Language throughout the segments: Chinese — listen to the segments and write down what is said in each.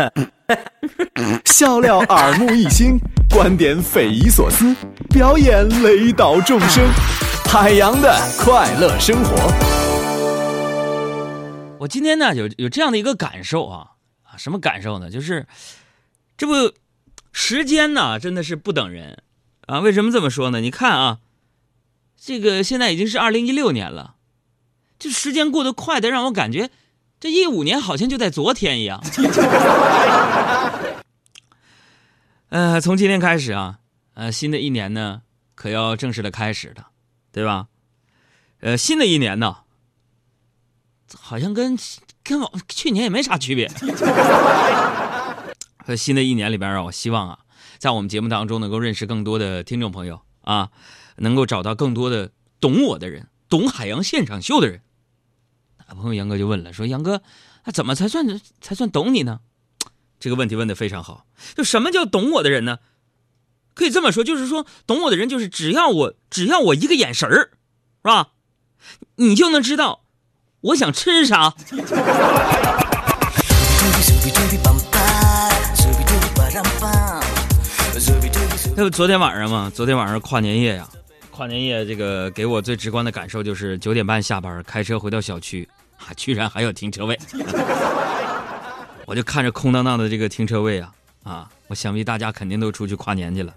笑料耳目一新，观点匪夷所思，表演雷倒众生，海洋的快乐生活。我今天呢有有这样的一个感受啊啊，什么感受呢？就是这不时间呢真的是不等人啊。为什么这么说呢？你看啊，这个现在已经是二零一六年了，这时间过得快的让我感觉这一五年好像就在昨天一样。呃，从今天开始啊，呃，新的一年呢，可要正式的开始了，对吧？呃，新的一年呢，好像跟跟往去年也没啥区别。在新的一年里边啊，我希望啊，在我们节目当中能够认识更多的听众朋友啊，能够找到更多的懂我的人，懂海洋现场秀的人。朋友杨哥就问了，说杨哥，那怎么才算才算懂你呢？这个问题问的非常好。就什么叫懂我的人呢？可以这么说，就是说懂我的人，就是只要我只要我一个眼神儿，是吧？你就能知道我想吃啥。那不昨天晚上嘛？昨天晚上跨年夜呀，跨年夜这个给我最直观的感受就是九点半下班，开车回到小区，啊，居然还有停车位。我就看着空荡荡的这个停车位啊啊！我想必大家肯定都出去跨年去了。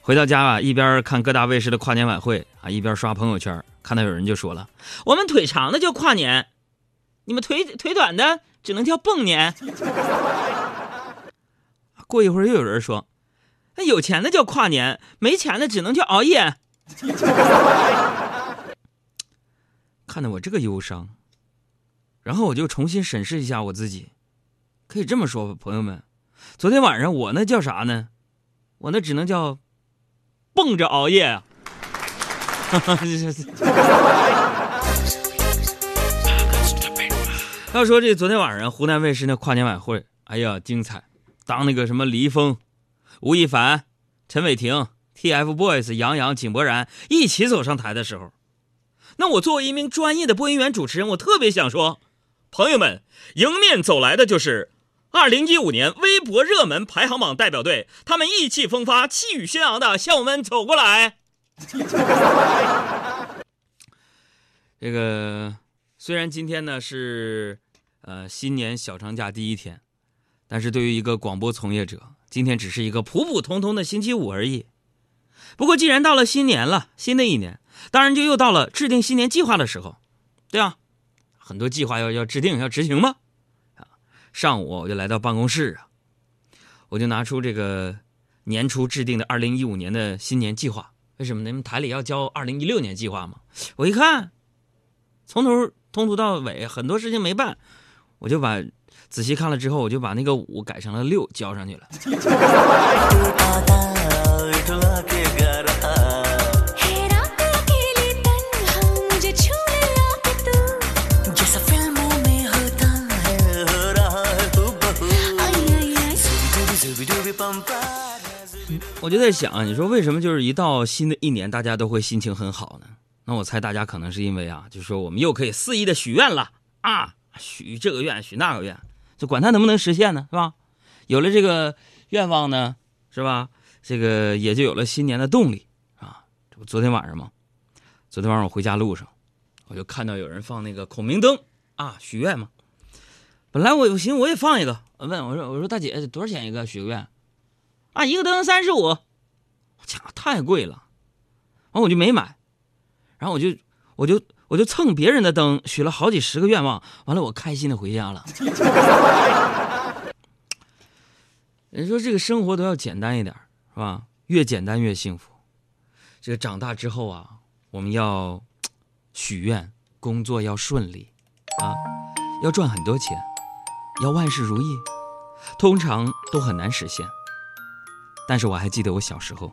回到家啊，一边看各大卫视的跨年晚会啊，一边刷朋友圈，看到有人就说了：“我们腿长的叫跨年，你们腿腿短的只能叫蹦年。”过一会儿又有人说：“那有钱的叫跨年，没钱的只能叫熬夜。”看得我这个忧伤，然后我就重新审视一下我自己。可以这么说吧，朋友们，昨天晚上我那叫啥呢？我那只能叫蹦着熬夜啊！要说这昨天晚上湖南卫视那跨年晚会，哎呀，精彩！当那个什么李易峰、吴亦凡、陈伟霆、TFBOYS、杨洋、井柏然一起走上台的时候，那我作为一名专业的播音员主持人，我特别想说，朋友们，迎面走来的就是。二零一五年微博热门排行榜代表队，他们意气风发、气宇轩昂的向我们走过来。这个虽然今天呢是呃新年小长假第一天，但是对于一个广播从业者，今天只是一个普普通通的星期五而已。不过既然到了新年了，新的一年，当然就又到了制定新年计划的时候，对啊，很多计划要要制定要执行吗？啊上午我就来到办公室啊，我就拿出这个年初制定的二零一五年的新年计划。为什么？你们台里要交二零一六年计划吗？我一看，从头通途到尾很多事情没办，我就把仔细看了之后，我就把那个五改成了六交上去了。我就在想，你说为什么就是一到新的一年，大家都会心情很好呢？那我猜大家可能是因为啊，就是说我们又可以肆意的许愿了啊，许这个愿，许那个愿，就管它能不能实现呢，是吧？有了这个愿望呢，是吧？这个也就有了新年的动力啊。这不昨天晚上吗？昨天晚上我回家路上，我就看到有人放那个孔明灯啊，许愿嘛。本来我我寻思我也放一个，问我说我说大姐多少钱一个许个愿？啊，一个灯三十五，我家太贵了，完我就没买，然后我就我就我就蹭别人的灯许了好几十个愿望，完了我开心的回家了。人说这个生活都要简单一点，是吧？越简单越幸福。这个长大之后啊，我们要许愿，工作要顺利啊，要赚很多钱，要万事如意，通常都很难实现。但是我还记得我小时候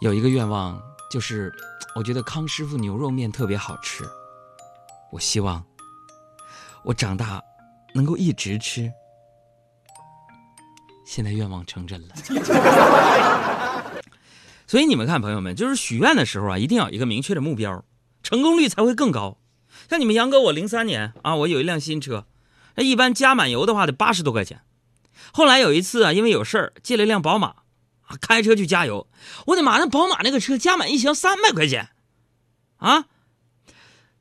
有一个愿望，就是我觉得康师傅牛肉面特别好吃。我希望我长大能够一直吃。现在愿望成真了。所以你们看，朋友们，就是许愿的时候啊，一定要有一个明确的目标，成功率才会更高。像你们杨哥，我零三年啊，我有一辆新车，那一般加满油的话得八十多块钱后来有一次啊，因为有事儿借了一辆宝马，开车去加油。我的妈，那宝马那个车加满一箱三百块钱，啊！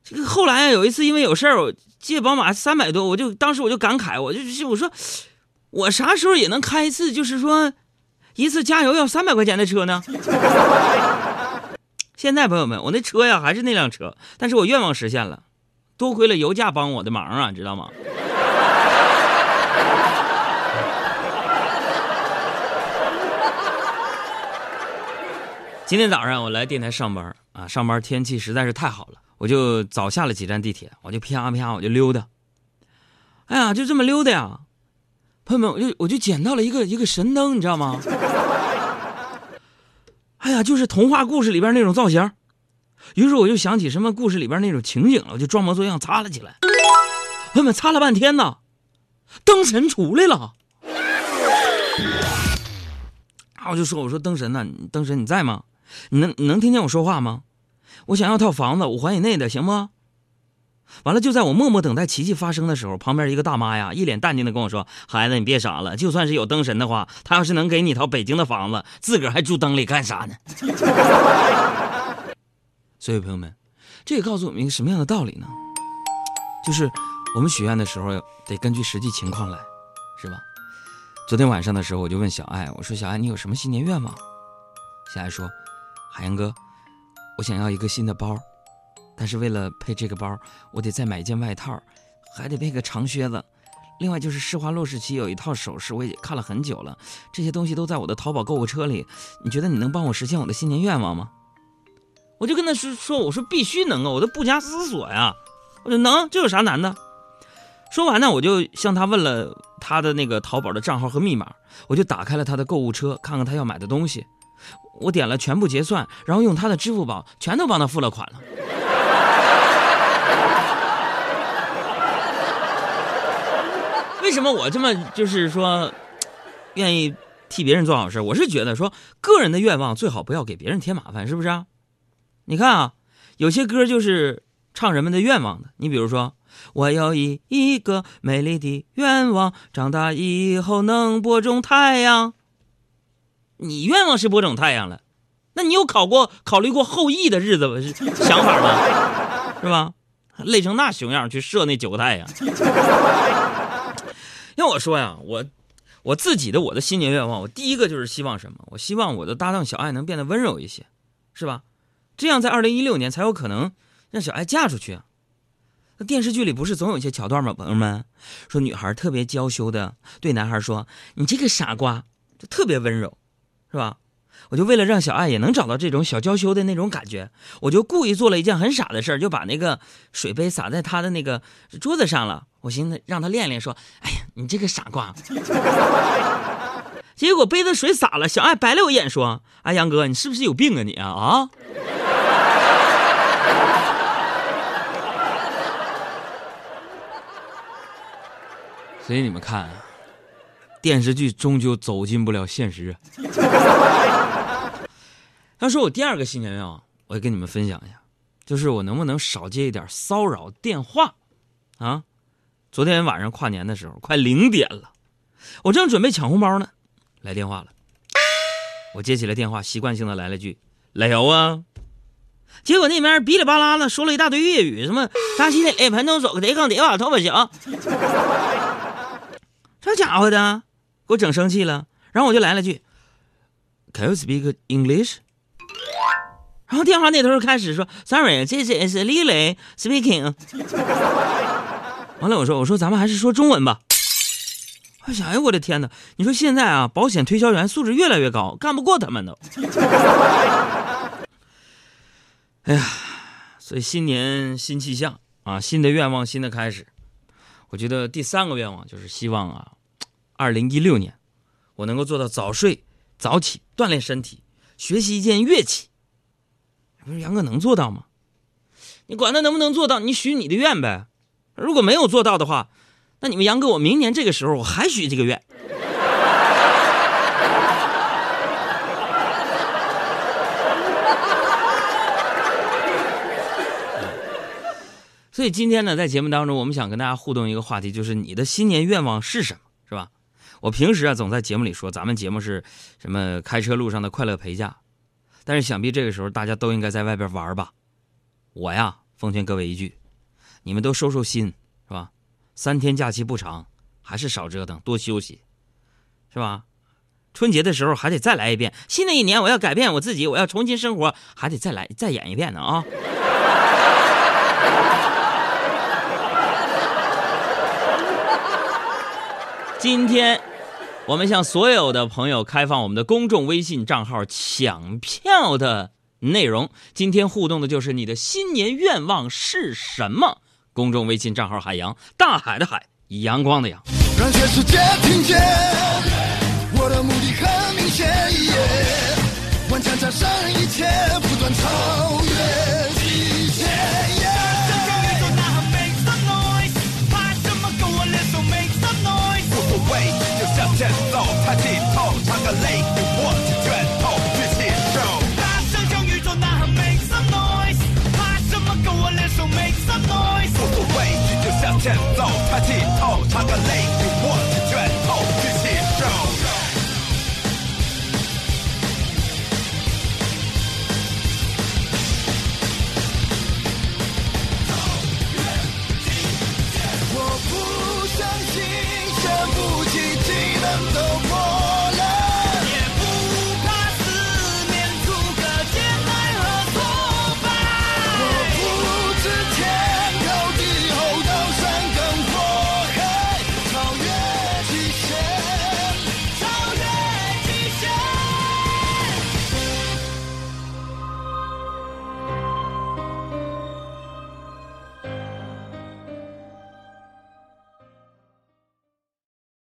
这个后来啊，有一次因为有事儿，我借宝马三百多，我就当时我就感慨，我就我说，我啥时候也能开一次，就是说一次加油要三百块钱的车呢？现在朋友们，我那车呀还是那辆车，但是我愿望实现了，多亏了油价帮我的忙啊，知道吗？今天早上我来电台上班啊，上班天气实在是太好了，我就早下了几站地铁，我就啪啪我就溜达。哎呀，就这么溜达呀，朋友们，我就我就捡到了一个一个神灯，你知道吗？哎呀，就是童话故事里边那种造型。于是我就想起什么故事里边那种情景了，我就装模作样擦了起来。朋友们，擦了半天呢，灯神出来了。啊，我就说我说灯神呢，灯神你在吗？你能你能听见我说话吗？我想要套房子，五环以内的，行不？完了，就在我默默等待奇迹发生的时候，旁边一个大妈呀，一脸淡定的跟我说：“孩子，你别傻了，就算是有灯神的话，他要是能给你套北京的房子，自个儿还住灯里干啥呢？” 所以，朋友们，这也告诉我们一个什么样的道理呢？就是我们许愿的时候得根据实际情况来，是吧？昨天晚上的时候，我就问小爱，我说：“小爱，你有什么新年愿望？”小爱说。海洋哥，我想要一个新的包，但是为了配这个包，我得再买一件外套，还得配个长靴子。另外就是施华洛世奇有一套首饰，我也看了很久了，这些东西都在我的淘宝购物车里。你觉得你能帮我实现我的新年愿望吗？我就跟他说说，我说必须能啊，我都不加思索呀，我说能，这有啥难的？说完呢，我就向他问了他的那个淘宝的账号和密码，我就打开了他的购物车，看看他要买的东西。我点了全部结算，然后用他的支付宝全都帮他付了款了。为什么我这么就是说，愿意替别人做好事？我是觉得说，个人的愿望最好不要给别人添麻烦，是不是啊？你看啊，有些歌就是唱人们的愿望的。你比如说，我有一一个美丽的愿望，长大以后能播种太阳。你愿望是播种太阳了，那你有考过考虑过后羿的日子想法吗？是吧？累成那熊样去射那九个太阳。要我说呀，我我自己的我的新年愿望，我第一个就是希望什么？我希望我的搭档小爱能变得温柔一些，是吧？这样在二零一六年才有可能让小爱嫁出去啊。那电视剧里不是总有一些桥段吗？朋友们说，女孩特别娇羞的对男孩说：“你这个傻瓜，就特别温柔。”是吧？我就为了让小爱也能找到这种小娇羞的那种感觉，我就故意做了一件很傻的事儿，就把那个水杯洒在他的那个桌子上了。我寻思让他练练，说：“哎呀，你这个傻瓜！” 结果杯子水洒了，小爱白了我一眼，说：“哎，杨哥，你是不是有病啊你啊啊！”所以你们看。电视剧终究走进不了现实。要说我第二个新年愿望，我也跟你们分享一下，就是我能不能少接一点骚扰电话啊？昨天晚上跨年的时候，快零点了，我正准备抢红包呢，来电话了。我接起了电话，习惯性的来了句“来油啊”，结果那边哔哩吧啦的说了一大堆粤语，什么“扎西的盆头手个得坑得瓦头发行”，这家伙的。我整生气了，然后我就来了句，Can you speak English？然后电话那头开始说，Sorry，这是是 Lily speaking。完了，我说我说咱们还是说中文吧。我想，哎我的天哪！你说现在啊，保险推销员素质越来越高，干不过他们都。哎呀，所以新年新气象啊，新的愿望，新的开始。我觉得第三个愿望就是希望啊。二零一六年，我能够做到早睡早起，锻炼身体，学习一件乐器。不是杨哥能做到吗？你管他能不能做到，你许你的愿呗。如果没有做到的话，那你们杨哥，我明年这个时候我还许这个愿。所以今天呢，在节目当中，我们想跟大家互动一个话题，就是你的新年愿望是什么，我平时啊总在节目里说，咱们节目是什么开车路上的快乐陪驾，但是想必这个时候大家都应该在外边玩吧。我呀，奉劝各位一句，你们都收收心，是吧？三天假期不长，还是少折腾，多休息，是吧？春节的时候还得再来一遍。新的一年我要改变我自己，我要重新生活，还得再来再演一遍呢啊！今天，我们向所有的朋友开放我们的公众微信账号抢票的内容。今天互动的就是你的新年愿望是什么？公众微信账号海洋，大海的海，阳光的阳。让全世界听见，